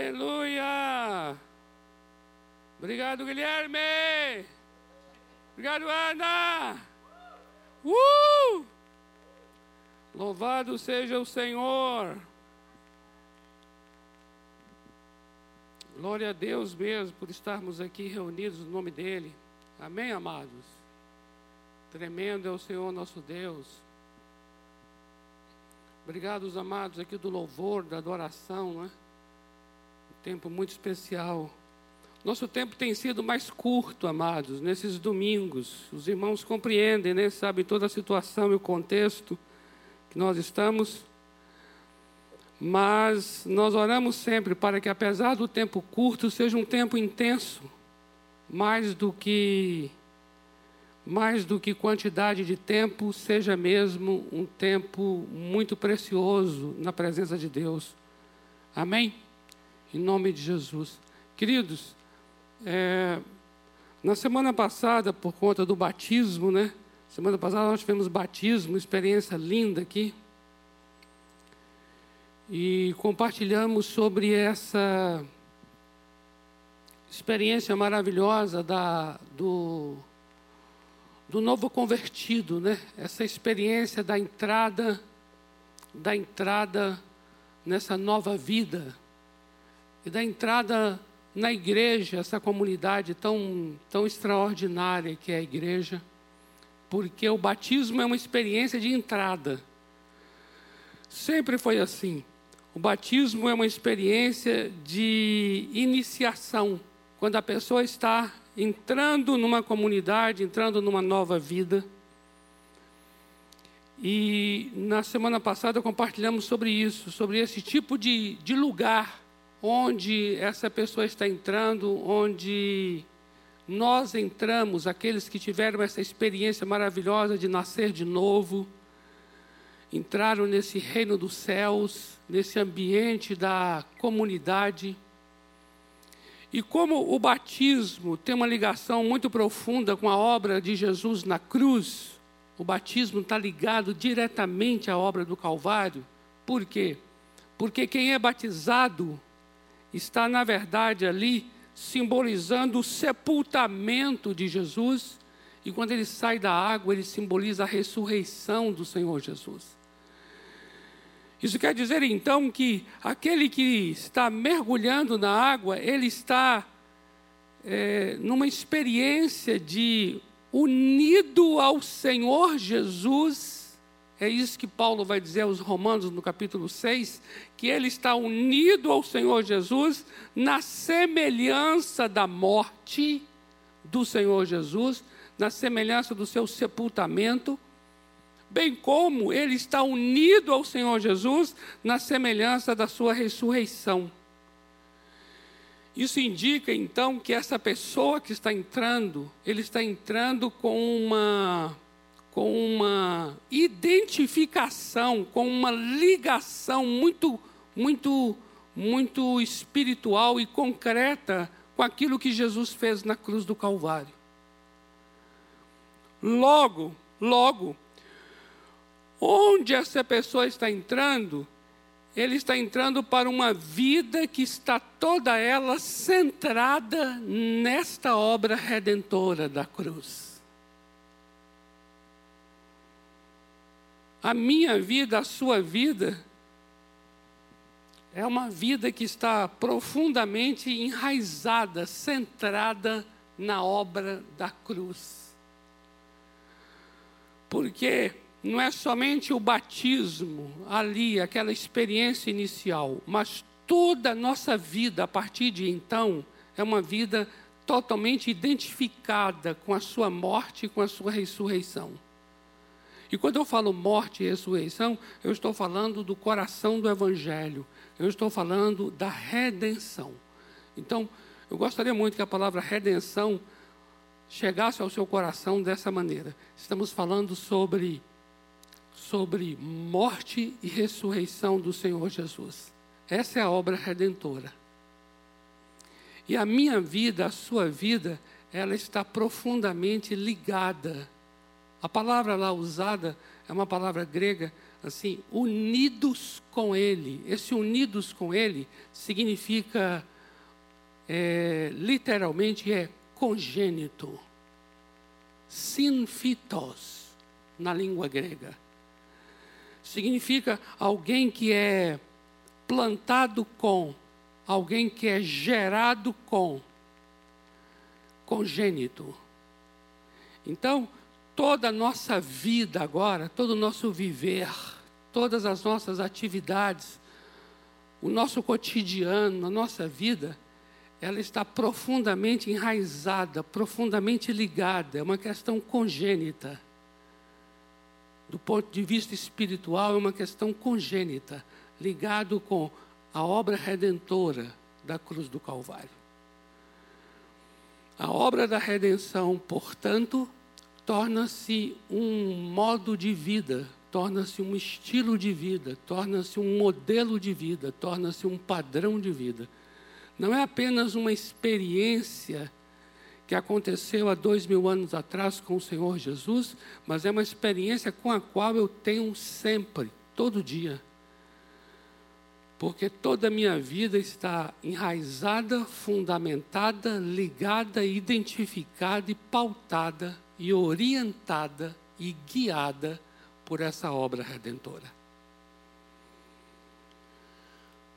Aleluia! Obrigado, Guilherme! Obrigado, Ana! Uh! Louvado seja o Senhor! Glória a Deus mesmo por estarmos aqui reunidos no nome dEle. Amém, amados? Tremendo é o Senhor nosso Deus. Obrigado, os amados aqui do louvor, da adoração, é? Um tempo muito especial. Nosso tempo tem sido mais curto, amados, nesses domingos. Os irmãos compreendem, né? Sabem toda a situação e o contexto que nós estamos. Mas nós oramos sempre para que, apesar do tempo curto, seja um tempo intenso, mais do que mais do que quantidade de tempo, seja mesmo um tempo muito precioso na presença de Deus. Amém? Em nome de Jesus. Queridos, é, na semana passada, por conta do batismo, né? Semana passada nós tivemos batismo, experiência linda aqui. E compartilhamos sobre essa experiência maravilhosa da, do do novo convertido, né? Essa experiência da entrada, da entrada nessa nova vida e da entrada na igreja, essa comunidade tão tão extraordinária que é a igreja, porque o batismo é uma experiência de entrada. Sempre foi assim. O batismo é uma experiência de iniciação, quando a pessoa está entrando numa comunidade, entrando numa nova vida. E na semana passada compartilhamos sobre isso, sobre esse tipo de, de lugar onde essa pessoa está entrando, onde nós entramos, aqueles que tiveram essa experiência maravilhosa de nascer de novo, entraram nesse reino dos céus, nesse ambiente da comunidade. E como o batismo tem uma ligação muito profunda com a obra de Jesus na cruz, o batismo está ligado diretamente à obra do Calvário. Por quê? Porque quem é batizado está, na verdade, ali simbolizando o sepultamento de Jesus, e quando ele sai da água, ele simboliza a ressurreição do Senhor Jesus. Isso quer dizer então que aquele que está mergulhando na água, ele está é, numa experiência de unido ao Senhor Jesus. É isso que Paulo vai dizer aos Romanos no capítulo 6, que ele está unido ao Senhor Jesus na semelhança da morte do Senhor Jesus, na semelhança do seu sepultamento bem como ele está unido ao Senhor Jesus na semelhança da sua ressurreição. Isso indica então que essa pessoa que está entrando, ele está entrando com uma com uma identificação, com uma ligação muito muito muito espiritual e concreta com aquilo que Jesus fez na cruz do Calvário. Logo, logo, Onde essa pessoa está entrando? Ele está entrando para uma vida que está toda ela centrada nesta obra redentora da cruz. A minha vida, a sua vida, é uma vida que está profundamente enraizada, centrada na obra da cruz. Porque não é somente o batismo ali, aquela experiência inicial, mas toda a nossa vida a partir de então é uma vida totalmente identificada com a sua morte e com a sua ressurreição. E quando eu falo morte e ressurreição, eu estou falando do coração do Evangelho, eu estou falando da redenção. Então, eu gostaria muito que a palavra redenção chegasse ao seu coração dessa maneira. Estamos falando sobre sobre morte e ressurreição do Senhor Jesus. Essa é a obra redentora. E a minha vida, a sua vida, ela está profundamente ligada. A palavra lá usada é uma palavra grega, assim, unidos com Ele. Esse unidos com Ele significa, é, literalmente, é congênito. Sinfitos, na língua grega. Significa alguém que é plantado com, alguém que é gerado com, congênito. Então, toda a nossa vida agora, todo o nosso viver, todas as nossas atividades, o nosso cotidiano, a nossa vida, ela está profundamente enraizada, profundamente ligada, é uma questão congênita. Do ponto de vista espiritual, é uma questão congênita, ligado com a obra redentora da cruz do Calvário. A obra da redenção, portanto, torna-se um modo de vida, torna-se um estilo de vida, torna-se um modelo de vida, torna-se um padrão de vida não é apenas uma experiência que aconteceu há dois mil anos atrás com o Senhor Jesus, mas é uma experiência com a qual eu tenho sempre, todo dia. Porque toda a minha vida está enraizada, fundamentada, ligada, identificada e pautada e orientada e guiada por essa obra redentora.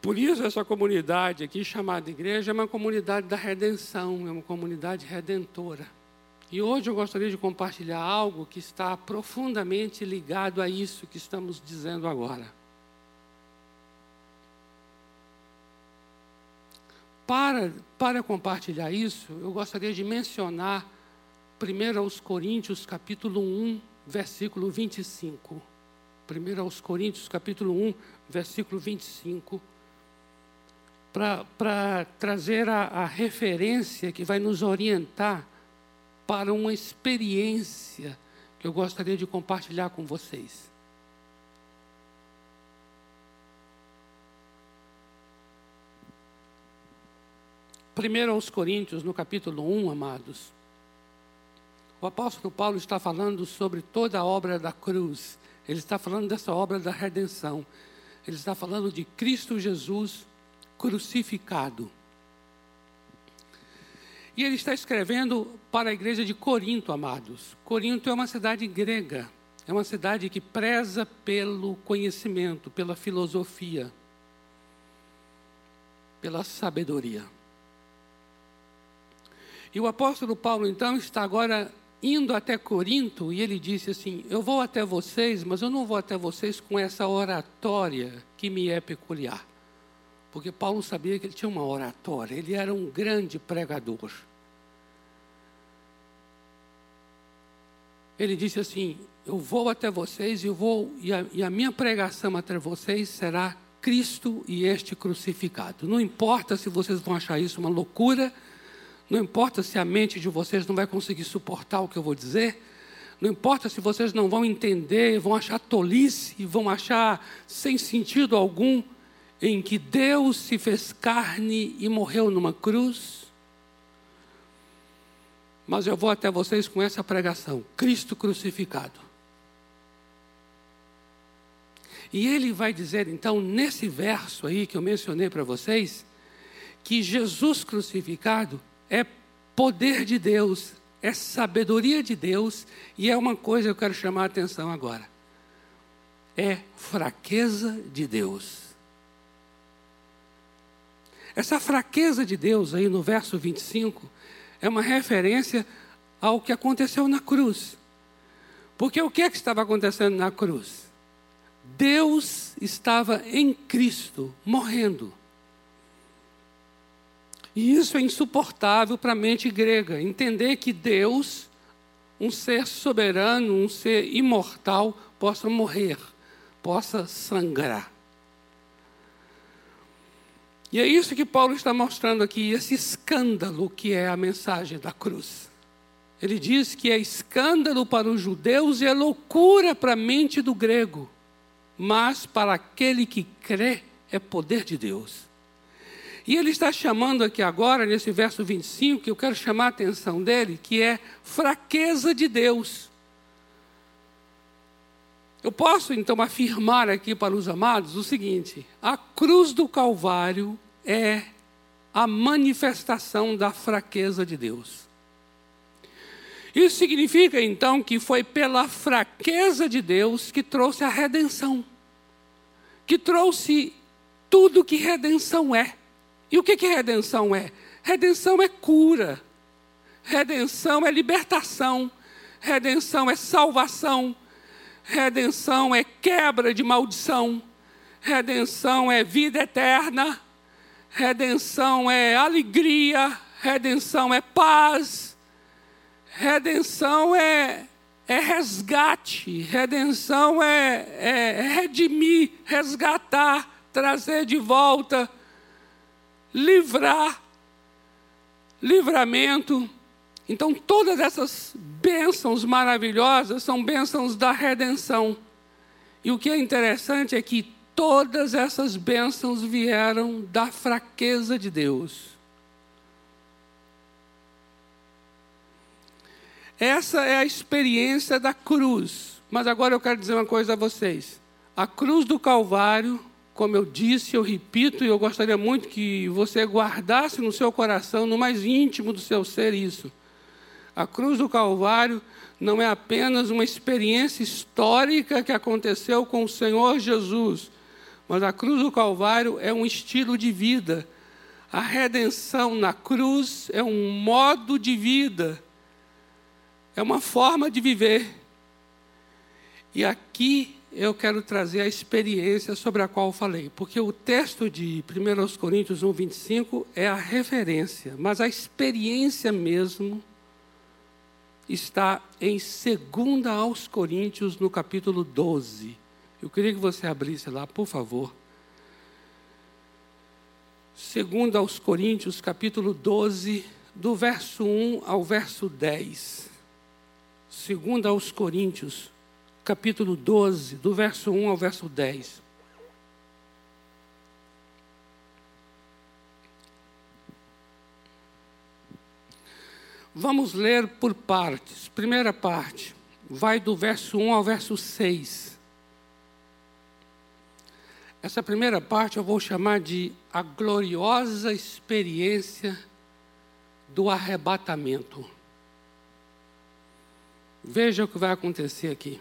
Por isso, essa comunidade aqui, chamada igreja, é uma comunidade da redenção, é uma comunidade redentora. E hoje eu gostaria de compartilhar algo que está profundamente ligado a isso que estamos dizendo agora. Para, para compartilhar isso, eu gostaria de mencionar 1 aos Coríntios, capítulo 1, versículo 25. 1 aos Coríntios, capítulo 1, versículo 25 para trazer a, a referência que vai nos orientar para uma experiência que eu gostaria de compartilhar com vocês. Primeiro aos Coríntios, no capítulo 1, amados, o apóstolo Paulo está falando sobre toda a obra da cruz. Ele está falando dessa obra da redenção. Ele está falando de Cristo Jesus crucificado. E ele está escrevendo para a igreja de Corinto, amados. Corinto é uma cidade grega, é uma cidade que preza pelo conhecimento, pela filosofia, pela sabedoria. E o apóstolo Paulo, então, está agora indo até Corinto e ele disse assim: Eu vou até vocês, mas eu não vou até vocês com essa oratória que me é peculiar. Porque Paulo sabia que ele tinha uma oratória, ele era um grande pregador. Ele disse assim: Eu vou até vocês e vou e a, e a minha pregação até vocês será Cristo e este crucificado. Não importa se vocês vão achar isso uma loucura, não importa se a mente de vocês não vai conseguir suportar o que eu vou dizer, não importa se vocês não vão entender, vão achar tolice, vão achar sem sentido algum, em que Deus se fez carne e morreu numa cruz. Mas eu vou até vocês com essa pregação: Cristo crucificado. E ele vai dizer, então, nesse verso aí que eu mencionei para vocês, que Jesus crucificado é poder de Deus, é sabedoria de Deus, e é uma coisa que eu quero chamar a atenção agora: é fraqueza de Deus. Essa fraqueza de Deus aí no verso 25 é uma referência ao que aconteceu na cruz. Porque o que, é que estava acontecendo na cruz? Deus estava em Cristo, morrendo. E isso é insuportável para a mente grega. Entender que Deus, um ser soberano, um ser imortal, possa morrer, possa sangrar. E é isso que Paulo está mostrando aqui, esse escândalo que é a mensagem da cruz. Ele diz que é escândalo para os judeus e é loucura para a mente do grego, mas para aquele que crê é poder de Deus. E ele está chamando aqui agora, nesse verso 25, que eu quero chamar a atenção dele, que é fraqueza de Deus. Eu posso então afirmar aqui para os amados o seguinte: a cruz do Calvário é a manifestação da fraqueza de Deus. Isso significa então que foi pela fraqueza de Deus que trouxe a redenção, que trouxe tudo que redenção é. E o que, que redenção é? Redenção é cura, redenção é libertação, redenção é salvação, redenção é quebra de maldição, redenção é vida eterna, redenção é alegria, redenção é paz, redenção é, é resgate, redenção é, é, é redimir, resgatar, trazer de volta, livrar, livramento. Então, todas essas bênçãos maravilhosas são bênçãos da redenção. E o que é interessante é que todas essas bênçãos vieram da fraqueza de Deus. Essa é a experiência da cruz. Mas agora eu quero dizer uma coisa a vocês. A cruz do Calvário, como eu disse, eu repito, e eu gostaria muito que você guardasse no seu coração, no mais íntimo do seu ser, isso. A cruz do Calvário não é apenas uma experiência histórica que aconteceu com o Senhor Jesus, mas a cruz do Calvário é um estilo de vida. A redenção na cruz é um modo de vida, é uma forma de viver. E aqui eu quero trazer a experiência sobre a qual falei, porque o texto de 1 Coríntios 1, 25 é a referência, mas a experiência mesmo está em 2 aos Coríntios, no capítulo 12. Eu queria que você abrisse lá, por favor. Segundo aos Coríntios, capítulo 12, do verso 1 ao verso 10. Segundo aos Coríntios, capítulo 12, do verso 1 ao verso 10. Vamos ler por partes. Primeira parte, vai do verso 1 ao verso 6. Essa primeira parte eu vou chamar de a gloriosa experiência do arrebatamento. Veja o que vai acontecer aqui.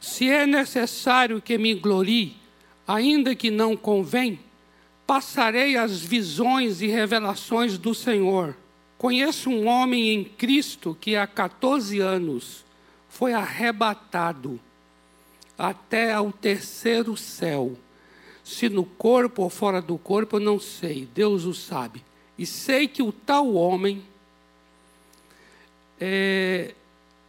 Se é necessário que me glorie, ainda que não convém, passarei as visões e revelações do Senhor. Conheço um homem em Cristo que há 14 anos foi arrebatado até ao terceiro céu. Se no corpo ou fora do corpo, eu não sei, Deus o sabe. E sei que o tal homem, é,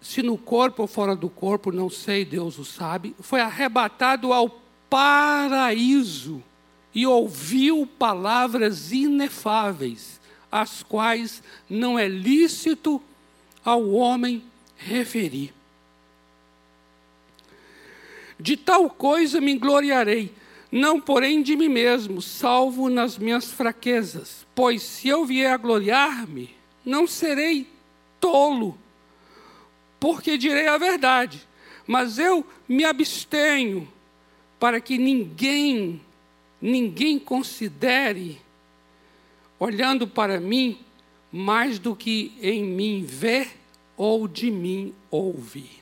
se no corpo ou fora do corpo, não sei, Deus o sabe, foi arrebatado ao paraíso e ouviu palavras inefáveis, as quais não é lícito ao homem referir. De tal coisa me gloriarei, não porém de mim mesmo, salvo nas minhas fraquezas. Pois se eu vier a gloriar-me, não serei tolo, porque direi a verdade. Mas eu me abstenho para que ninguém, ninguém considere, olhando para mim, mais do que em mim vê ou de mim ouvir.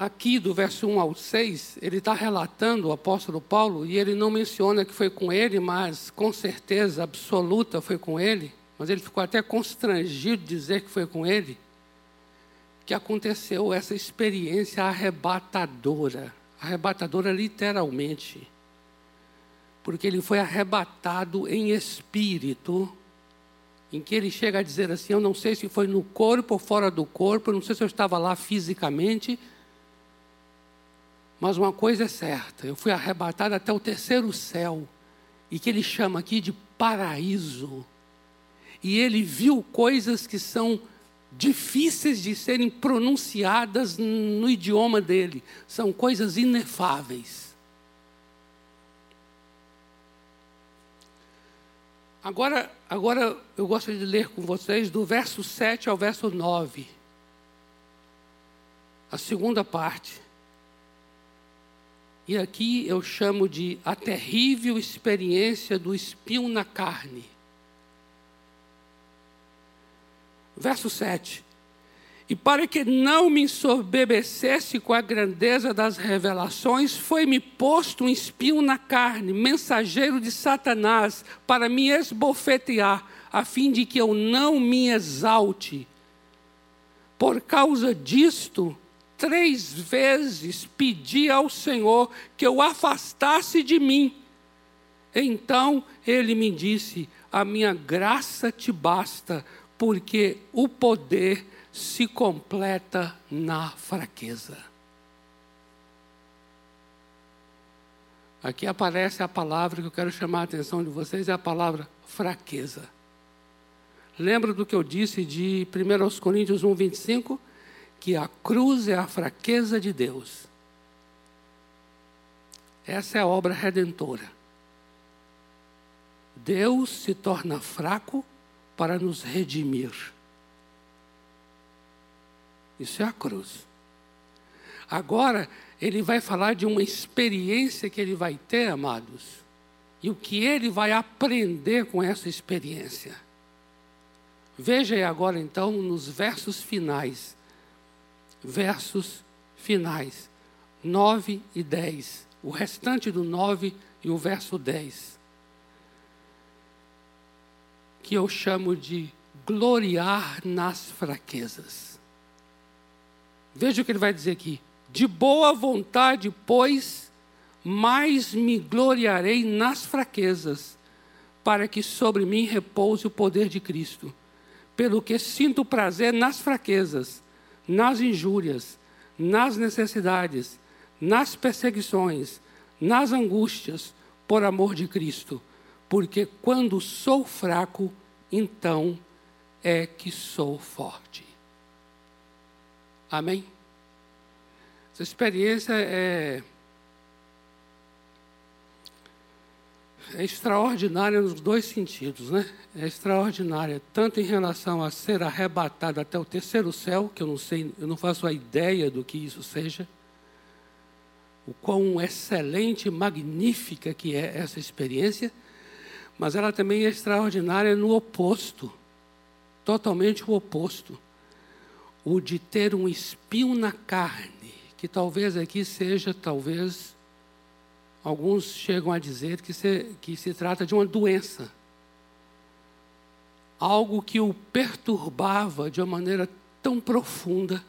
aqui do verso 1 ao 6, ele está relatando o apóstolo Paulo, e ele não menciona que foi com ele, mas com certeza absoluta foi com ele, mas ele ficou até constrangido de dizer que foi com ele, que aconteceu essa experiência arrebatadora arrebatadora literalmente porque ele foi arrebatado em espírito, em que ele chega a dizer assim: Eu não sei se foi no corpo ou fora do corpo, não sei se eu estava lá fisicamente, mas uma coisa é certa, eu fui arrebatado até o terceiro céu, e que ele chama aqui de paraíso. E ele viu coisas que são difíceis de serem pronunciadas no idioma dele, são coisas inefáveis. Agora, agora eu gosto de ler com vocês do verso 7 ao verso 9. A segunda parte. E aqui eu chamo de a terrível experiência do espinho na carne. Verso 7. E para que não me ensoberbecesse com a grandeza das revelações, foi-me posto um espinho na carne, mensageiro de Satanás, para me esbofetear, a fim de que eu não me exalte. Por causa disto, três vezes pedi ao Senhor que eu afastasse de mim. Então ele me disse: A minha graça te basta, porque o poder se completa na fraqueza. Aqui aparece a palavra que eu quero chamar a atenção de vocês, é a palavra fraqueza. Lembra do que eu disse de 1 Coríntios 1, 25? Que a cruz é a fraqueza de Deus. Essa é a obra redentora. Deus se torna fraco para nos redimir. Isso é a cruz. Agora, ele vai falar de uma experiência que ele vai ter, amados, e o que ele vai aprender com essa experiência. Veja aí agora, então, nos versos finais. Versos finais, 9 e 10. O restante do 9 e o verso 10. Que eu chamo de gloriar nas fraquezas. Veja o que ele vai dizer aqui. De boa vontade, pois, mais me gloriarei nas fraquezas, para que sobre mim repouse o poder de Cristo. Pelo que sinto prazer nas fraquezas, nas injúrias, nas necessidades, nas perseguições, nas angústias, por amor de Cristo. Porque quando sou fraco, então é que sou forte. Amém? Essa experiência é, é extraordinária nos dois sentidos, né? É extraordinária tanto em relação a ser arrebatada até o terceiro céu, que eu não sei, eu não faço a ideia do que isso seja, o quão excelente magnífica que é essa experiência, mas ela também é extraordinária no oposto, totalmente o oposto o de ter um espinho na carne, que talvez aqui seja, talvez, alguns chegam a dizer que se, que se trata de uma doença. Algo que o perturbava de uma maneira tão profunda,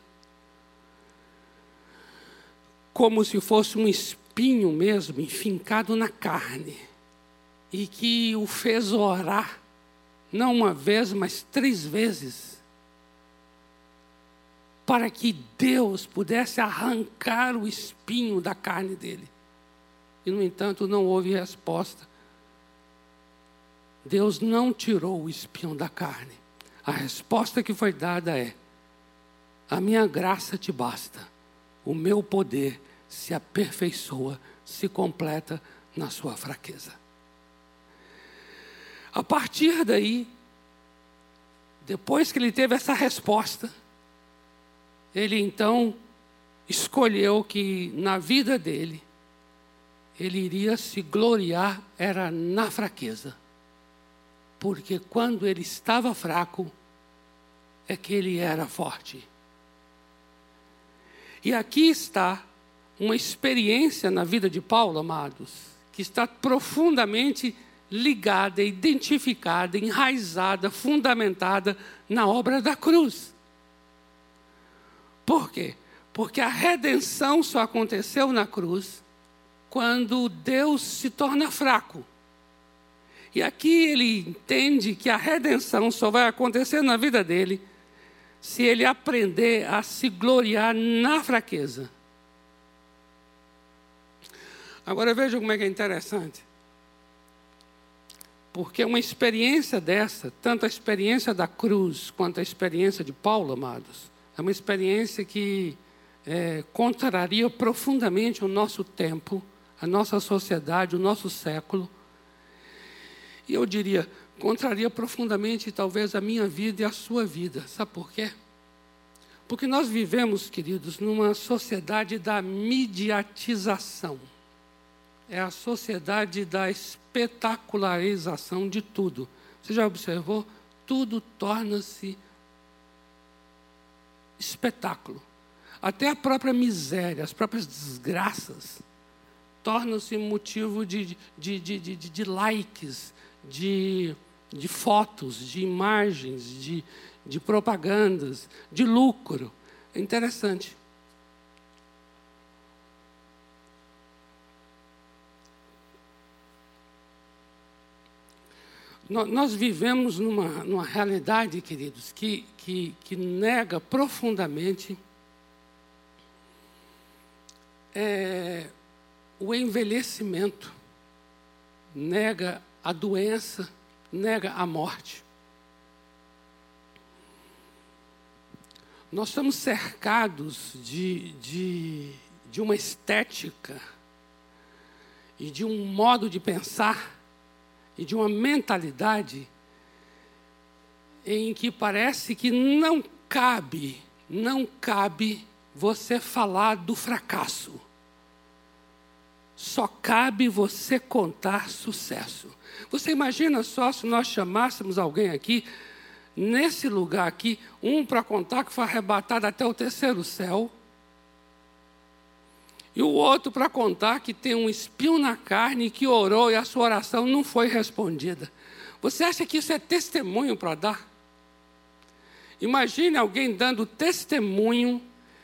como se fosse um espinho mesmo, enfincado na carne, e que o fez orar, não uma vez, mas três vezes para que Deus pudesse arrancar o espinho da carne dele. E, no entanto, não houve resposta. Deus não tirou o espinho da carne. A resposta que foi dada é: A minha graça te basta, o meu poder se aperfeiçoa, se completa na sua fraqueza. A partir daí, depois que ele teve essa resposta, ele então escolheu que na vida dele, ele iria se gloriar era na fraqueza. Porque quando ele estava fraco, é que ele era forte. E aqui está uma experiência na vida de Paulo, amados, que está profundamente ligada, identificada, enraizada, fundamentada na obra da cruz. Por quê? Porque a redenção só aconteceu na cruz quando Deus se torna fraco. E aqui ele entende que a redenção só vai acontecer na vida dele se ele aprender a se gloriar na fraqueza. Agora veja como é que é interessante. Porque uma experiência dessa, tanto a experiência da cruz quanto a experiência de Paulo, amados, é uma experiência que é, contraria profundamente o nosso tempo, a nossa sociedade, o nosso século. E eu diria, contraria profundamente, talvez, a minha vida e a sua vida. Sabe por quê? Porque nós vivemos, queridos, numa sociedade da mediatização. É a sociedade da espetacularização de tudo. Você já observou? Tudo torna-se espetáculo. Até a própria miséria, as próprias desgraças, tornam-se motivo de, de, de, de, de likes, de, de fotos, de imagens, de, de propagandas, de lucro. É interessante. Nós vivemos numa, numa realidade, queridos, que, que, que nega profundamente é, o envelhecimento, nega a doença, nega a morte. Nós estamos cercados de, de, de uma estética e de um modo de pensar e de uma mentalidade em que parece que não cabe, não cabe você falar do fracasso. Só cabe você contar sucesso. Você imagina só se nós chamássemos alguém aqui, nesse lugar aqui, um para contar que foi arrebatado até o terceiro céu, e o outro para contar que tem um espinho na carne que orou e a sua oração não foi respondida. Você acha que isso é testemunho para dar? Imagine alguém dando testemunho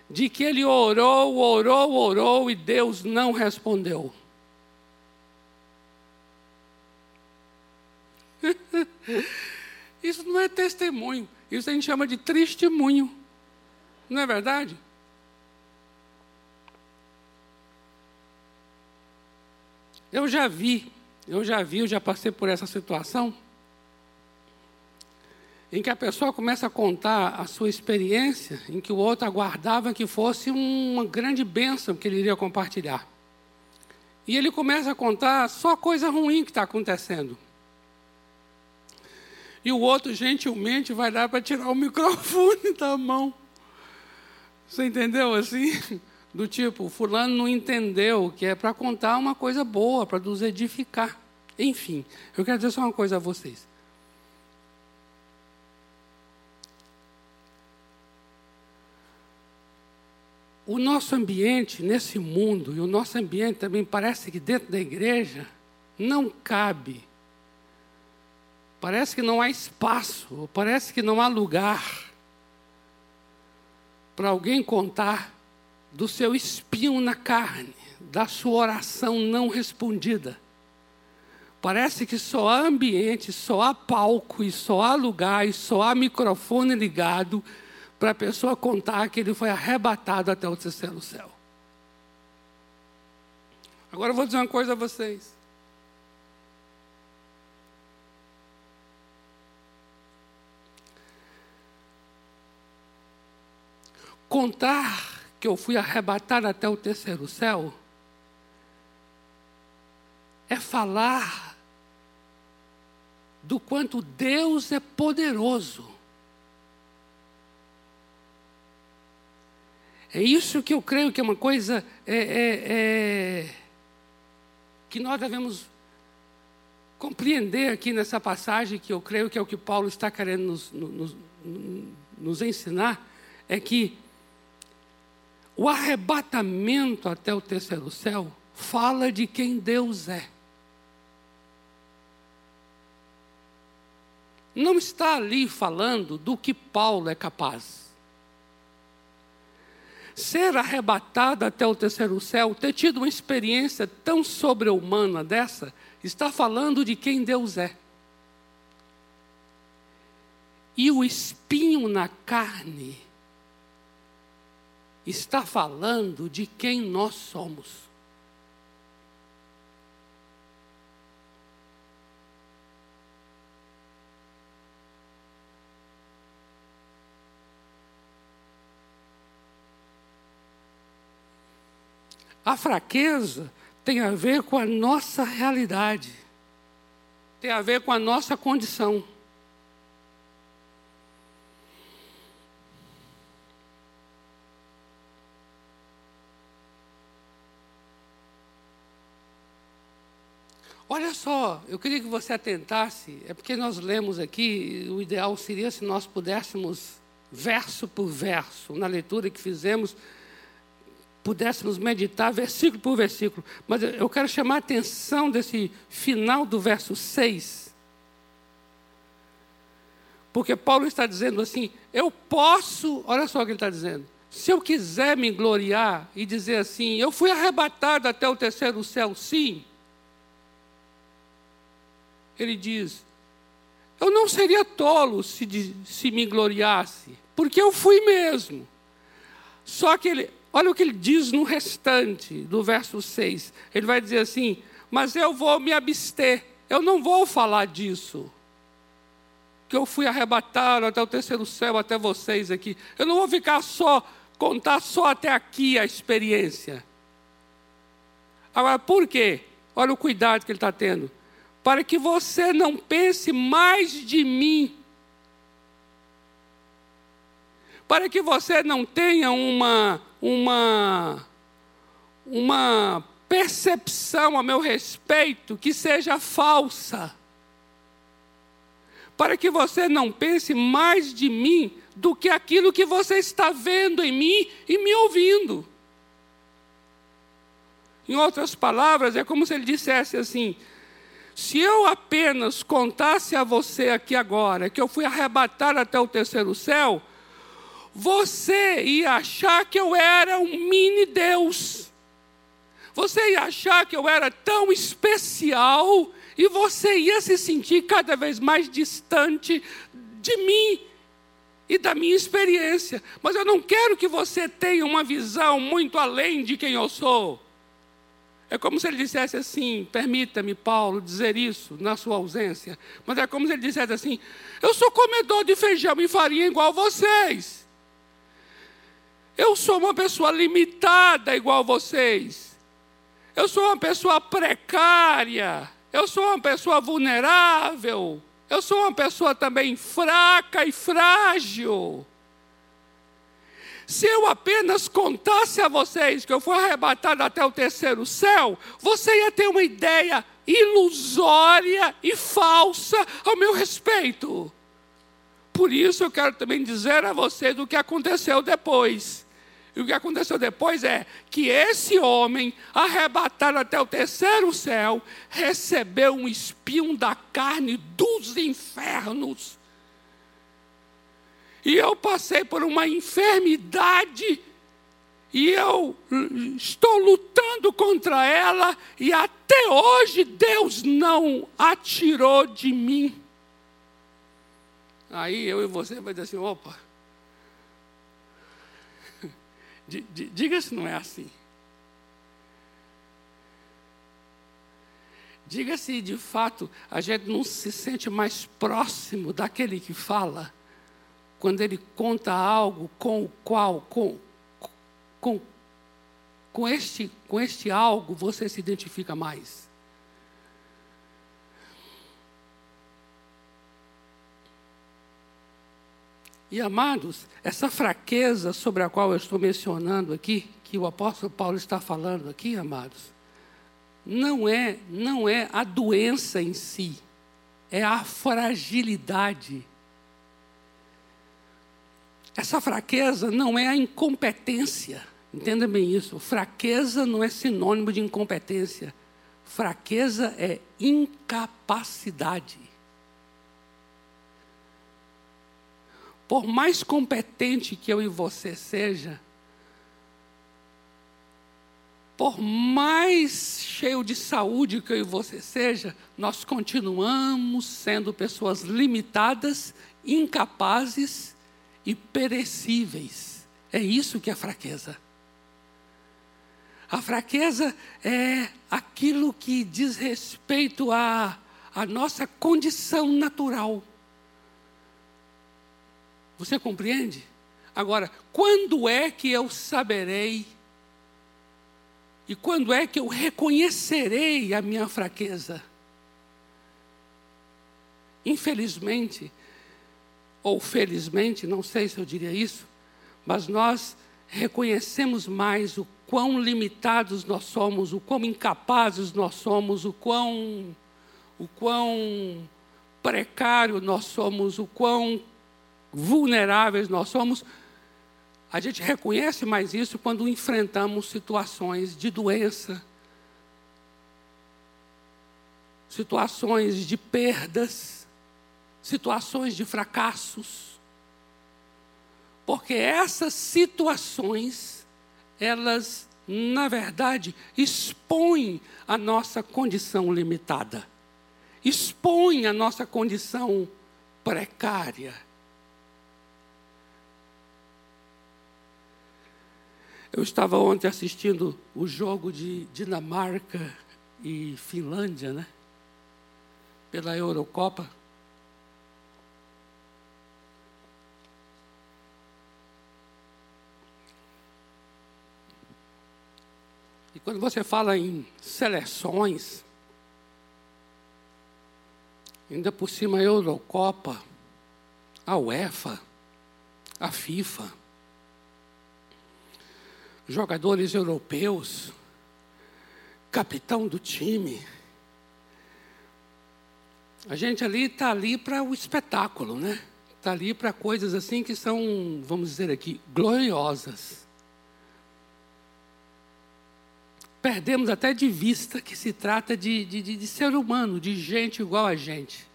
de que ele orou, orou, orou e Deus não respondeu. Isso não é testemunho, isso a gente chama de testemunho. Não é verdade? Eu já vi, eu já vi, eu já passei por essa situação, em que a pessoa começa a contar a sua experiência, em que o outro aguardava que fosse uma grande bênção que ele iria compartilhar. E ele começa a contar só coisa ruim que está acontecendo. E o outro, gentilmente, vai dar para tirar o microfone da mão. Você entendeu assim? Do tipo, fulano não entendeu que é para contar uma coisa boa, para nos edificar. Enfim, eu quero dizer só uma coisa a vocês. O nosso ambiente nesse mundo, e o nosso ambiente também parece que dentro da igreja, não cabe. Parece que não há espaço, parece que não há lugar para alguém contar do seu espinho na carne, da sua oração não respondida. Parece que só há ambiente, só há palco, e só há lugar, e só há microfone ligado para a pessoa contar que ele foi arrebatado até o terceiro céu. Agora eu vou dizer uma coisa a vocês. Contar que eu fui arrebatado até o terceiro céu, é falar do quanto Deus é poderoso. É isso que eu creio que é uma coisa é, é, é, que nós devemos compreender aqui nessa passagem, que eu creio que é o que Paulo está querendo nos, nos, nos ensinar, é que o arrebatamento até o terceiro céu fala de quem Deus é. Não está ali falando do que Paulo é capaz. Ser arrebatado até o terceiro céu, ter tido uma experiência tão sobre-humana dessa, está falando de quem Deus é. E o espinho na carne está falando de quem nós somos. A fraqueza tem a ver com a nossa realidade. tem a ver com a nossa condição. Olha só, eu queria que você atentasse, é porque nós lemos aqui, o ideal seria se nós pudéssemos, verso por verso, na leitura que fizemos, pudéssemos meditar versículo por versículo. Mas eu quero chamar a atenção desse final do verso 6. Porque Paulo está dizendo assim: eu posso, olha só o que ele está dizendo. Se eu quiser me gloriar e dizer assim, eu fui arrebatado até o terceiro céu, sim ele diz: Eu não seria tolo se, se me gloriasse, porque eu fui mesmo. Só que ele, olha o que ele diz no restante do verso 6. Ele vai dizer assim: Mas eu vou me abster, eu não vou falar disso. Que eu fui arrebatado até o terceiro céu, até vocês aqui. Eu não vou ficar só, contar só até aqui a experiência. Agora, por quê? Olha o cuidado que ele está tendo para que você não pense mais de mim, para que você não tenha uma uma uma percepção a meu respeito que seja falsa. Para que você não pense mais de mim do que aquilo que você está vendo em mim e me ouvindo. Em outras palavras, é como se ele dissesse assim: se eu apenas contasse a você aqui agora que eu fui arrebatado até o terceiro céu, você ia achar que eu era um mini Deus. Você ia achar que eu era tão especial e você ia se sentir cada vez mais distante de mim e da minha experiência. Mas eu não quero que você tenha uma visão muito além de quem eu sou. É como se ele dissesse assim: permita-me, Paulo, dizer isso na sua ausência. Mas é como se ele dissesse assim: eu sou comedor de feijão e farinha igual vocês. Eu sou uma pessoa limitada igual vocês. Eu sou uma pessoa precária. Eu sou uma pessoa vulnerável. Eu sou uma pessoa também fraca e frágil. Se eu apenas contasse a vocês que eu fui arrebatado até o terceiro céu, você ia ter uma ideia ilusória e falsa ao meu respeito. Por isso eu quero também dizer a vocês o que aconteceu depois. E o que aconteceu depois é que esse homem, arrebatado até o terceiro céu, recebeu um espinho da carne dos infernos e eu passei por uma enfermidade e eu estou lutando contra ela e até hoje Deus não atirou de mim. Aí eu e você vai dizer assim, opa. Diga se não é assim. Diga se de fato a gente não se sente mais próximo daquele que fala quando ele conta algo com o qual, com, com, com, este, com este algo, você se identifica mais. E amados, essa fraqueza sobre a qual eu estou mencionando aqui, que o apóstolo Paulo está falando aqui, amados, não é, não é a doença em si, é a fragilidade essa fraqueza não é a incompetência. Entenda bem isso. Fraqueza não é sinônimo de incompetência. Fraqueza é incapacidade. Por mais competente que eu e você seja, por mais cheio de saúde que eu e você seja, nós continuamos sendo pessoas limitadas, incapazes e perecíveis. É isso que é fraqueza. A fraqueza é aquilo que diz respeito à, nossa condição natural. Você compreende? Agora, quando é que eu saberei e quando é que eu reconhecerei a minha fraqueza? infelizmente, ou felizmente, não sei se eu diria isso, mas nós reconhecemos mais o quão limitados nós somos, o quão incapazes nós somos, o quão, o quão precário nós somos, o quão vulneráveis nós somos. A gente reconhece mais isso quando enfrentamos situações de doença, situações de perdas, situações de fracassos. Porque essas situações, elas, na verdade, expõem a nossa condição limitada, expõem a nossa condição precária. Eu estava ontem assistindo o jogo de Dinamarca e Finlândia, né? pela Eurocopa. Quando você fala em seleções, ainda por cima a Eurocopa, a UEFA, a FIFA, jogadores europeus, capitão do time, a gente ali está ali para o espetáculo, né? Está ali para coisas assim que são, vamos dizer aqui, gloriosas. Perdemos até de vista que se trata de, de, de ser humano, de gente igual a gente.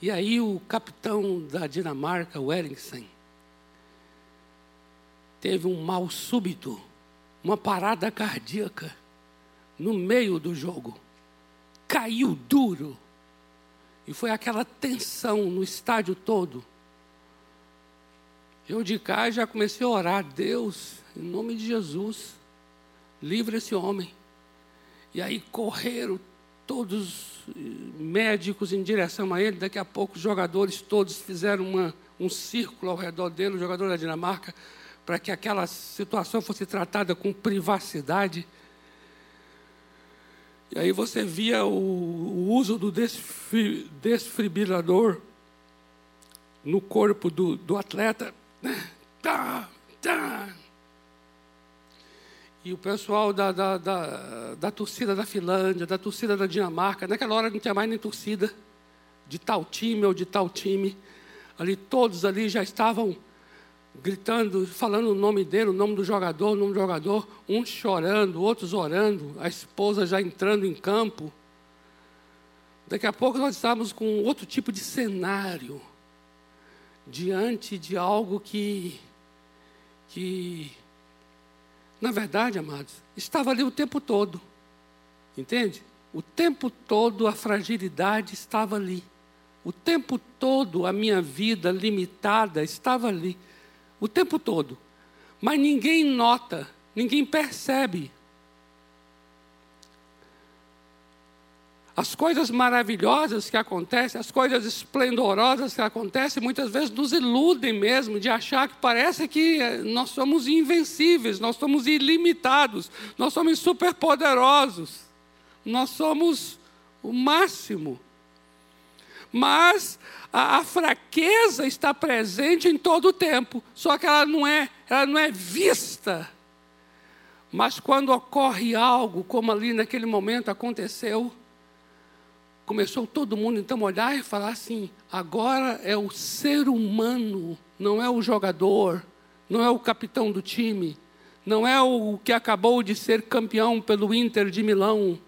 E aí o capitão da Dinamarca, Wellington, teve um mal súbito, uma parada cardíaca no meio do jogo caiu duro. E foi aquela tensão no estádio todo. Eu de cá já comecei a orar, Deus, em nome de Jesus, livre esse homem. E aí correram todos médicos em direção a ele. Daqui a pouco os jogadores todos fizeram uma, um círculo ao redor dele, o jogador da Dinamarca, para que aquela situação fosse tratada com privacidade. E aí você via o, o uso do desfibrilador no corpo do, do atleta. Né? Tá, tá. E o pessoal da, da, da, da torcida da Finlândia, da torcida da Dinamarca, naquela hora não tinha mais nem torcida de tal time ou de tal time. Ali todos ali já estavam gritando, falando o nome dele, o nome do jogador, o nome do jogador, uns chorando, outros orando, a esposa já entrando em campo. Daqui a pouco nós estávamos com outro tipo de cenário, diante de algo que, que, na verdade, amados, estava ali o tempo todo, entende? O tempo todo a fragilidade estava ali. O tempo todo a minha vida limitada estava ali o tempo todo. Mas ninguém nota, ninguém percebe. As coisas maravilhosas que acontecem, as coisas esplendorosas que acontecem, muitas vezes nos iludem mesmo de achar que parece que eh, nós somos invencíveis, nós somos ilimitados, nós somos superpoderosos, nós somos o máximo. Mas a, a, fraqueza está presente em todo o tempo, só que ela não é, ela não é vista. Mas quando ocorre algo, como ali naquele momento aconteceu, começou todo mundo então olhar e falar assim: agora é o ser humano, não é o jogador, não é o capitão do time, não é o que acabou de ser campeão pelo Inter de Milão.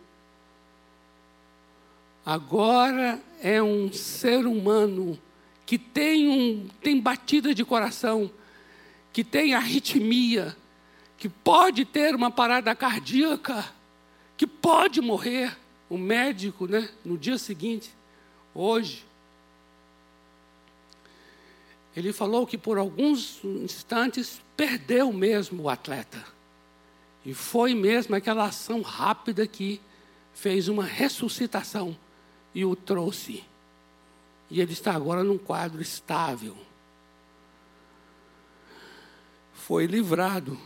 Agora é um ser humano que tem, um, tem batida de coração, que tem arritmia, que pode ter uma parada cardíaca, que pode morrer. O médico, né, no dia seguinte, hoje, ele falou que por alguns instantes perdeu mesmo o atleta. E foi mesmo aquela ação rápida que fez uma ressuscitação e o trouxe. E ele está agora num quadro estável. Foi livrado.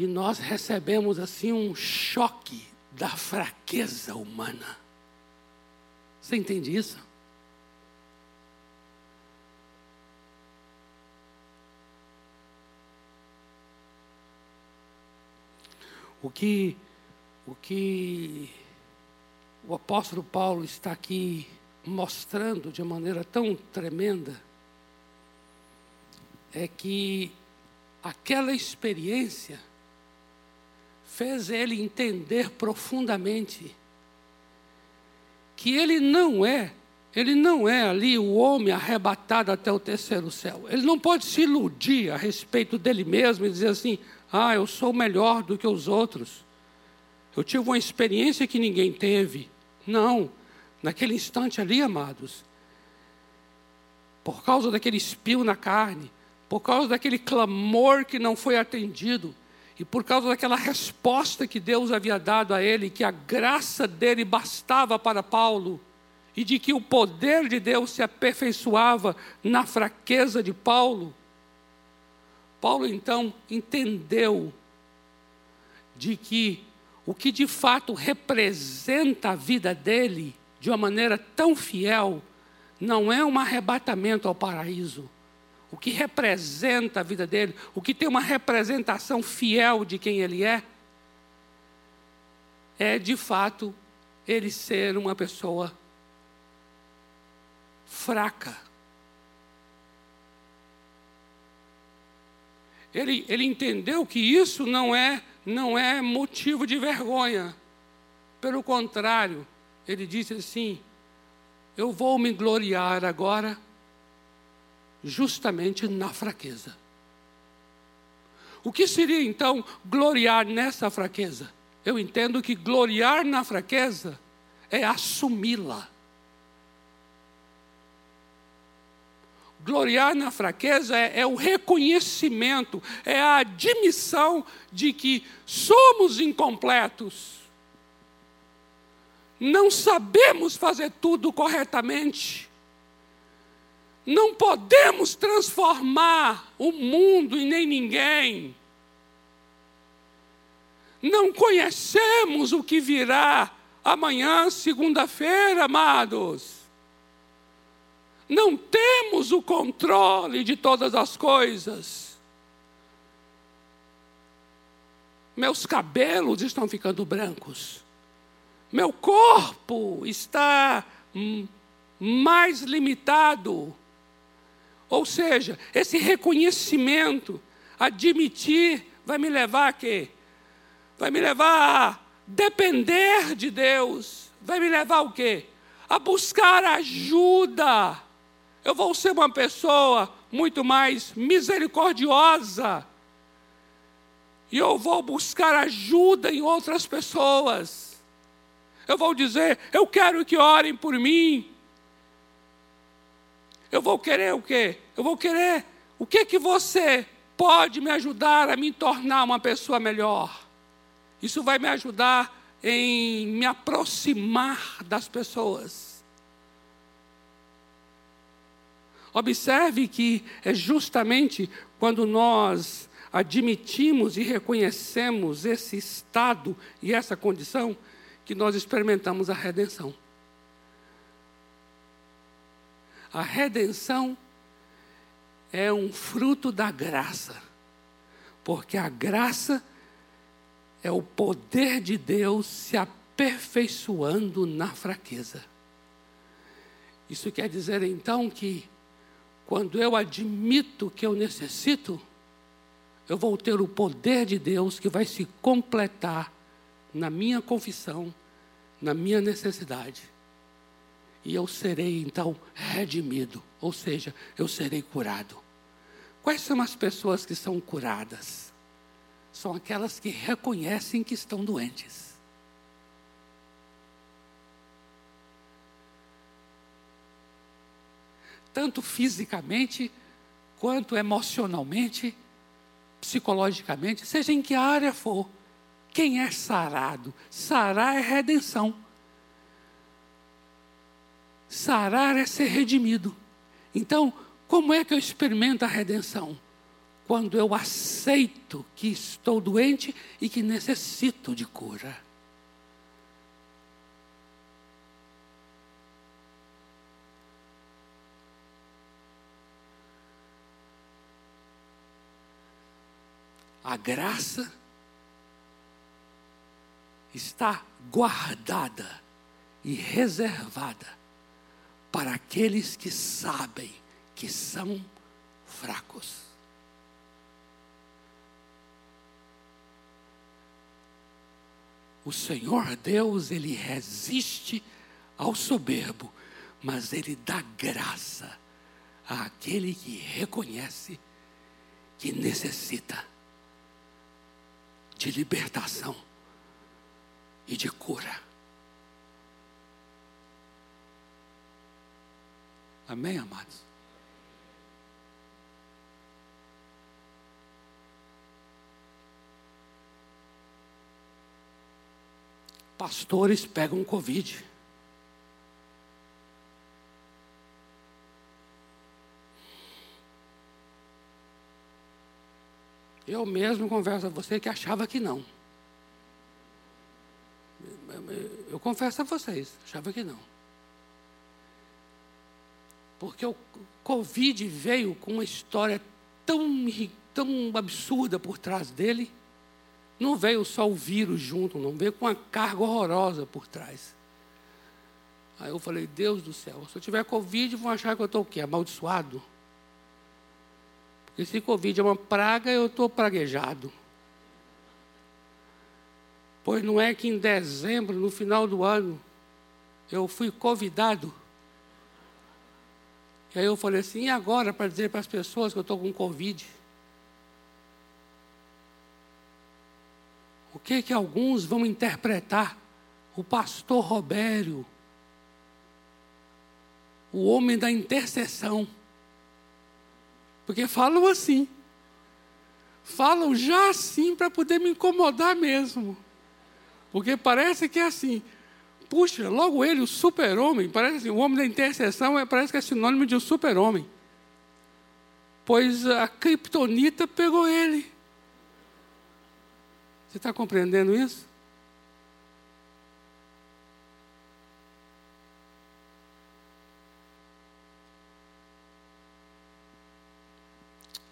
E nós recebemos assim um choque da fraqueza humana. Você entende isso? O que, o que o apóstolo Paulo está aqui mostrando de maneira tão tremenda é que aquela experiência fez ele entender profundamente que ele não é, ele não é ali o homem arrebatado até o terceiro céu. Ele não pode se iludir a respeito dele mesmo e dizer assim: ah, eu sou melhor do que os outros. Eu tive uma experiência que ninguém teve. Não. Naquele instante ali, amados, por causa daquele espio na carne, por causa daquele clamor que não foi atendido, e por causa daquela resposta que Deus havia dado a ele, que a graça dele bastava para Paulo, e de que o poder de Deus se aperfeiçoava na fraqueza de Paulo, Paulo então entendeu de que o que de fato representa a vida dele de uma maneira tão fiel não é um arrebatamento ao paraíso. O que representa a vida dele, o que tem uma representação fiel de quem ele é, é de fato ele ser uma pessoa fraca. Ele, ele entendeu que isso não é, não é motivo de vergonha. Pelo contrário, ele disse assim: Eu vou me gloriar agora, justamente na fraqueza. O que seria então gloriar nessa fraqueza? Eu entendo que gloriar na fraqueza é assumi-la. Gloriar na fraqueza é, é, o reconhecimento, é a admissão de que somos incompletos. Não sabemos fazer tudo corretamente. Não podemos transformar o mundo e nem ninguém. Não conhecemos o que virá amanhã, segunda-feira, amados não temos o controle de todas as coisas. Meus cabelos estão ficando brancos. Meu corpo está mais limitado. Ou seja, esse reconhecimento, admitir, vai me levar a quê? Vai me levar a depender de Deus. Vai me levar o quê? A buscar ajuda eu vou ser uma pessoa muito mais misericordiosa. E eu vou buscar ajuda em outras pessoas. Eu vou dizer, eu quero que orem por mim. Eu vou querer o quê? Eu vou querer o que que você pode me ajudar a me tornar uma pessoa melhor. Isso vai me ajudar em me aproximar das pessoas. Observe que é justamente quando nós admitimos e reconhecemos esse estado e essa condição que nós experimentamos a redenção. A redenção é um fruto da graça, porque a graça é o poder de Deus se aperfeiçoando na fraqueza. Isso quer dizer então que quando eu admito que eu necessito, eu vou ter o poder de Deus que vai se completar na minha confissão, na minha necessidade. E eu serei então redimido, ou seja, eu serei curado. Quais são as pessoas que são curadas? São aquelas que reconhecem que estão doentes. tanto fisicamente, quanto emocionalmente, psicologicamente, seja em que área for. Quem é sarado? Sarar é redenção. Sarar é ser redimido. Então, como é que eu experimento a redenção? Quando eu aceito que estou doente e que necessito de cura. A graça está guardada e reservada para aqueles que sabem que são fracos. O Senhor Deus, ele resiste ao soberbo, mas ele dá graça àquele que reconhece que necessita de libertação e de cura. Amém, amados? Pastores pegam Covid. Eu mesmo converso a você que achava que não. Eu confesso a vocês, achava que não. Porque o Covid veio com uma história tão, tão absurda por trás dele. Não veio só o vírus junto, não veio com uma carga horrorosa por trás. Aí eu falei, Deus do céu, se eu tiver Covid, vão achar que eu estou o quê? Amaldiçoado? Porque se Covid é uma praga, eu estou praguejado. Pois não é que em dezembro, no final do ano, eu fui convidado. E aí eu falei assim, e agora para dizer para as pessoas que eu estou com Covid? O que que alguns vão interpretar? O pastor Robério, o homem da intercessão. Porque falam assim. Falam já assim para poder me incomodar mesmo. Porque parece que é assim. Puxa, logo ele, o super-homem, parece assim, o homem da intercessão é, parece que é sinônimo de um super-homem. Pois a criptonita pegou ele. Você está compreendendo isso?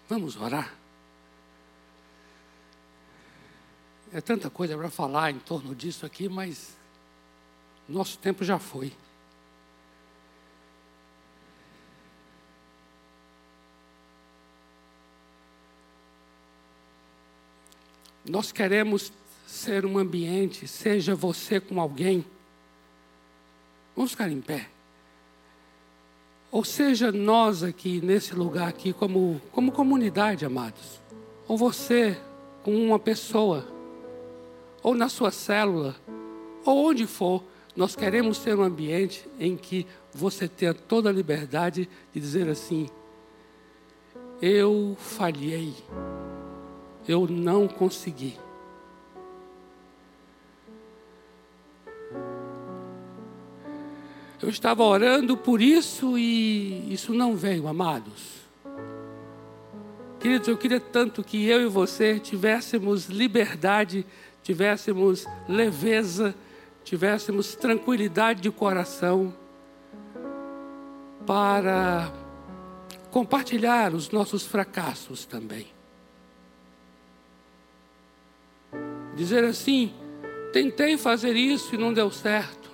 Vamos orar? É tanta coisa para falar em torno disso aqui, mas nosso tempo já foi. Nós queremos ser um ambiente, seja você com alguém. Vamos ficar em pé. Ou seja, nós aqui, nesse lugar aqui, como, como comunidade, amados. Ou você com uma pessoa. Ou na sua célula. Ou onde for. Nós queremos ter um ambiente em que você tenha toda a liberdade de dizer assim: Eu falhei. Eu não consegui. Eu estava orando por isso e isso não veio, amados. Queridos, eu queria tanto que eu e você tivéssemos liberdade, tivéssemos leveza, tivéssemos tranquilidade de coração para compartilhar os nossos fracassos também. Dizer assim: tentei fazer isso e não deu certo.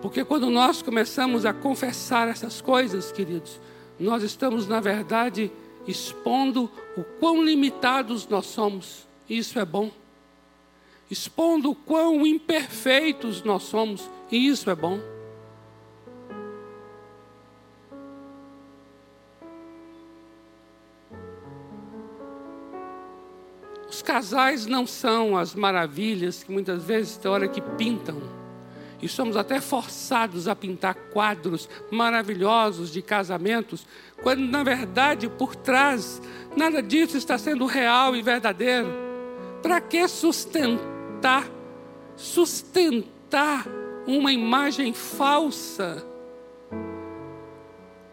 Porque quando nós começamos a confessar essas coisas, queridos, nós estamos, na verdade, expondo o quão limitados nós somos. E isso é bom. Expondo o quão imperfeitos nós somos. E isso é bom. Os casais não são as maravilhas que muitas vezes tem hora que pintam e somos até forçados a pintar quadros maravilhosos de casamentos, quando na verdade por trás nada disso está sendo real e verdadeiro. Para que sustentar, sustentar uma imagem falsa?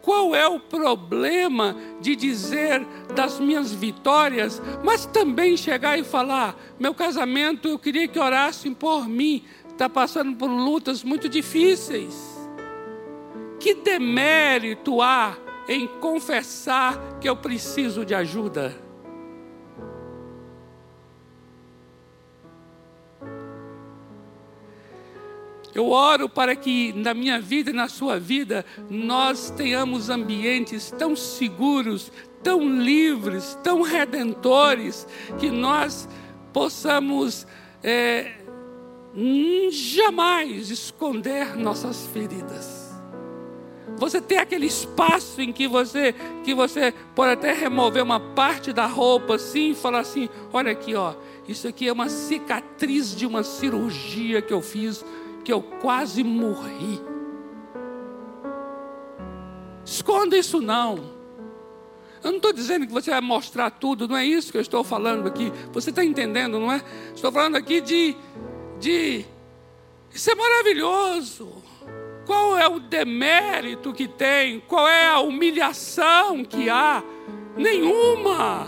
Qual é o problema de dizer das minhas vitórias, mas também chegar e falar: meu casamento eu queria que orassem por mim, está passando por lutas muito difíceis. que demérito há em confessar que eu preciso de ajuda? Eu oro para que na minha vida e na sua vida nós tenhamos ambientes tão seguros, tão livres, tão redentores, que nós possamos é, jamais esconder nossas feridas. Você tem aquele espaço em que você que você pode até remover uma parte da roupa assim e falar assim: olha aqui, ó, isso aqui é uma cicatriz de uma cirurgia que eu fiz que eu quase morri. Esconda isso não. Eu não estou dizendo que você vai mostrar tudo, não é isso que eu estou falando aqui. Você está entendendo, não é? Estou falando aqui de, de. Isso é maravilhoso. Qual é o demérito que tem? Qual é a humilhação que há? Nenhuma.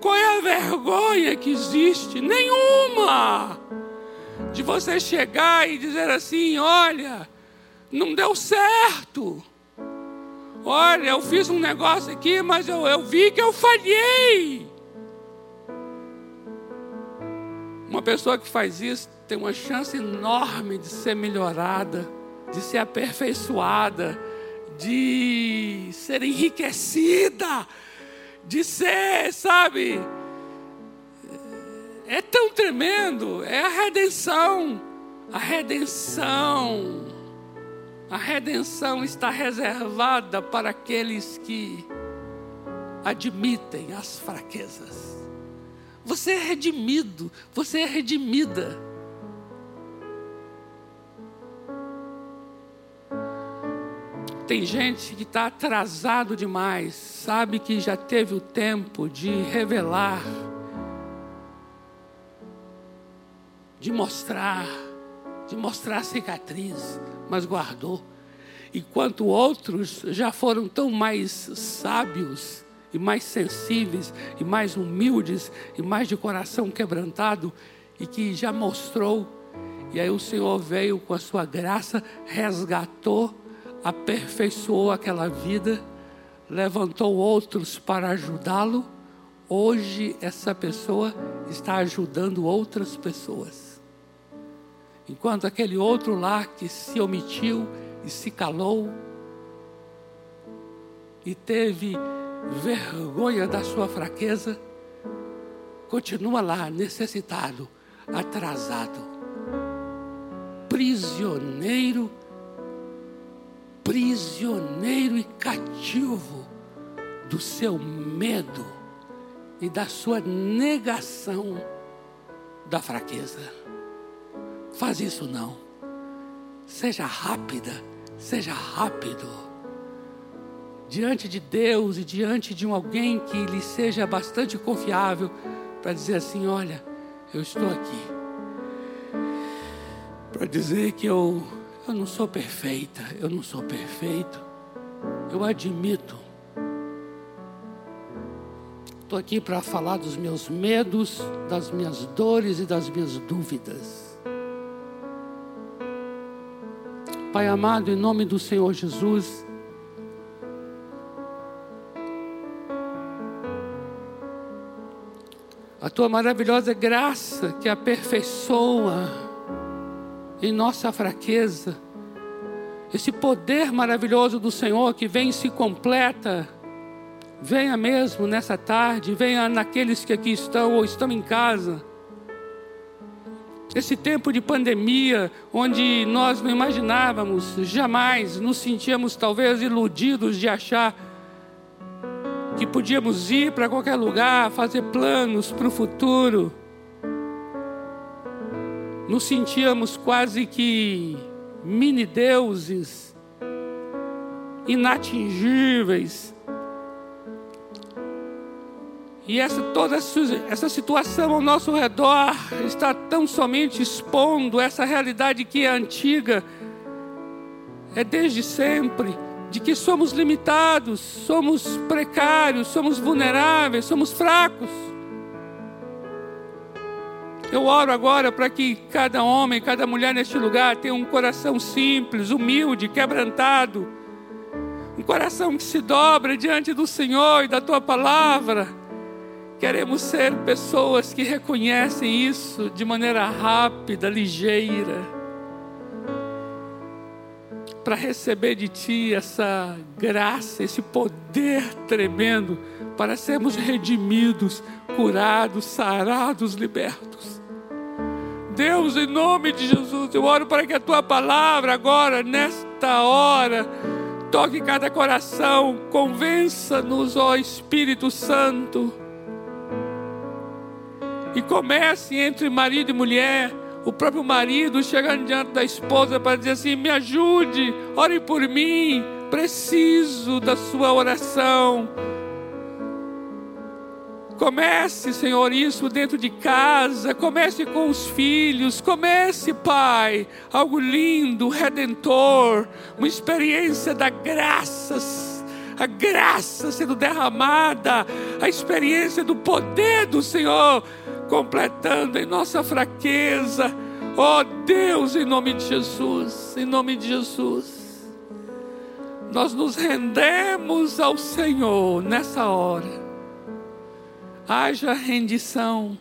Qual é a vergonha que existe? Nenhuma de você chegar e dizer assim: olha, não deu certo. Olha, eu fiz um negócio aqui, mas eu, eu vi que eu falhei. Uma pessoa que faz isso tem uma chance enorme de ser melhorada, de ser aperfeiçoada, de ser enriquecida, de ser, sabe, é tão tremendo, é a redenção. A redenção. A redenção está reservada para aqueles que admitem as fraquezas. Você é redimido, você é redimida. Tem gente que está atrasado demais, sabe que já teve o tempo de revelar de mostrar, de mostrar a cicatriz, mas guardou. Enquanto outros já foram tão mais sábios e mais sensíveis e mais humildes e mais de coração quebrantado e que já mostrou. E aí o Senhor veio com a sua graça, resgatou, aperfeiçoou aquela vida, levantou outros para ajudá-lo. Hoje essa pessoa está ajudando outras pessoas. Enquanto aquele outro lá que se omitiu e se calou e teve vergonha da sua fraqueza, continua lá necessitado, atrasado, prisioneiro, prisioneiro e cativo do seu medo e da sua negação da fraqueza. Faz isso não. Seja rápida, seja rápido. Diante de Deus e diante de um alguém que lhe seja bastante confiável para dizer assim: olha, eu estou aqui. Para dizer que eu, eu não sou perfeita, eu não sou perfeito. Eu admito. Estou aqui para falar dos meus medos, das minhas dores e das minhas dúvidas. Pai amado, em nome do Senhor Jesus, a tua maravilhosa graça que aperfeiçoa em nossa fraqueza, esse poder maravilhoso do Senhor que vem e se completa, venha mesmo nessa tarde, venha naqueles que aqui estão ou estão em casa. Esse tempo de pandemia, onde nós não imaginávamos, jamais nos sentíamos talvez iludidos de achar que podíamos ir para qualquer lugar, fazer planos para o futuro. Nos sentíamos quase que mini deuses, inatingíveis, e essa, toda essa situação ao nosso redor está tão somente expondo essa realidade que é antiga, é desde sempre, de que somos limitados, somos precários, somos vulneráveis, somos fracos. Eu oro agora para que cada homem, cada mulher neste lugar tenha um coração simples, humilde, quebrantado, coração que se dobra diante do Senhor e da tua palavra. Queremos ser pessoas que reconhecem isso de maneira rápida, ligeira, para receber de Ti essa graça, esse poder tremendo, para sermos redimidos, curados, sarados, libertos. Deus, em nome de Jesus, eu oro para que a Tua palavra agora, nesta hora, toque cada coração, convença-nos, ó Espírito Santo e comece entre marido e mulher, o próprio marido chegando diante da esposa para dizer assim: me ajude, ore por mim, preciso da sua oração. Comece, Senhor, isso dentro de casa, comece com os filhos, comece, Pai, algo lindo, redentor, uma experiência da graça. A graça sendo derramada, a experiência do poder do Senhor completando em nossa fraqueza. Oh, Deus, em nome de Jesus, em nome de Jesus, nós nos rendemos ao Senhor nessa hora. Haja rendição,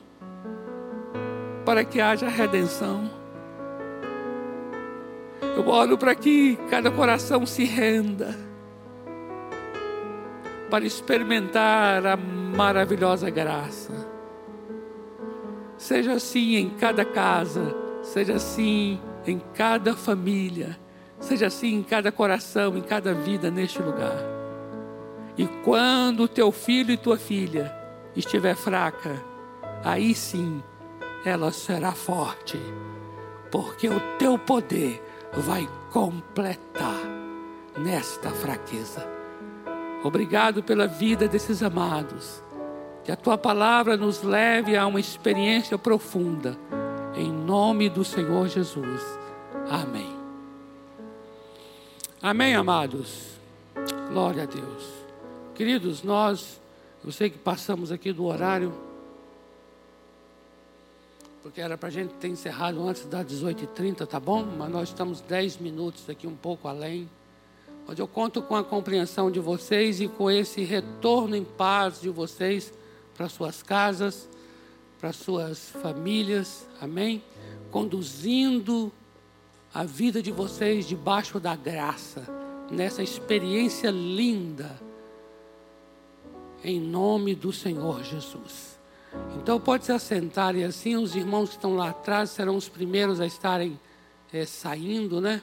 para que haja redenção. Eu oro para que cada coração se renda, para experimentar a maravilhosa graça Seja assim em cada casa, seja assim em cada família, seja assim em cada coração, em cada vida neste lugar. E quando teu filho e tua filha estiver fraca, aí sim ela será forte, porque o teu poder vai completar nesta fraqueza. Obrigado pela vida desses amados que a tua palavra nos leve a uma experiência profunda. Em nome do Senhor Jesus. Amém. Amém, amados. Glória a Deus. Queridos, nós, eu sei que passamos aqui do horário, porque era para a gente ter encerrado antes das 18h30, tá bom? Mas nós estamos 10 minutos aqui, um pouco além. Mas eu conto com a compreensão de vocês e com esse retorno em paz de vocês para suas casas, para suas famílias, amém? Conduzindo a vida de vocês debaixo da graça, nessa experiência linda, em nome do Senhor Jesus. Então pode se assentar e assim os irmãos que estão lá atrás serão os primeiros a estarem é, saindo, né?